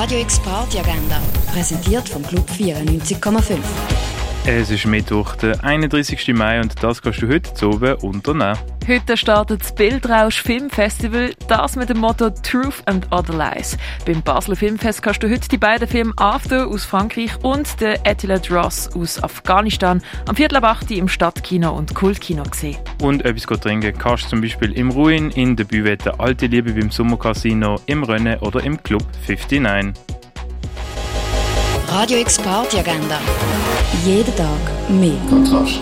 Radio X Party Agenda, präsentiert vom Club 94,5. Es ist Mittwoch, der 31. Mai und das kannst du heute zu oben unternehmen. Heute startet das Bildrausch Filmfestival, das mit dem Motto Truth and Other Lies. Beim Basler Filmfest kannst du heute die beiden Filme After aus Frankreich und der Etilet Ross aus Afghanistan am Viertel ab 8 im Stadtkino und Kultkino sehen. Und etwas trinken kannst du zum Beispiel im Ruin, in der Büvette Alte Liebe beim Sommercasino, im Rennen oder im Club 59. Radio X Party Agenda. Jeden Tag mehr. Kontrast.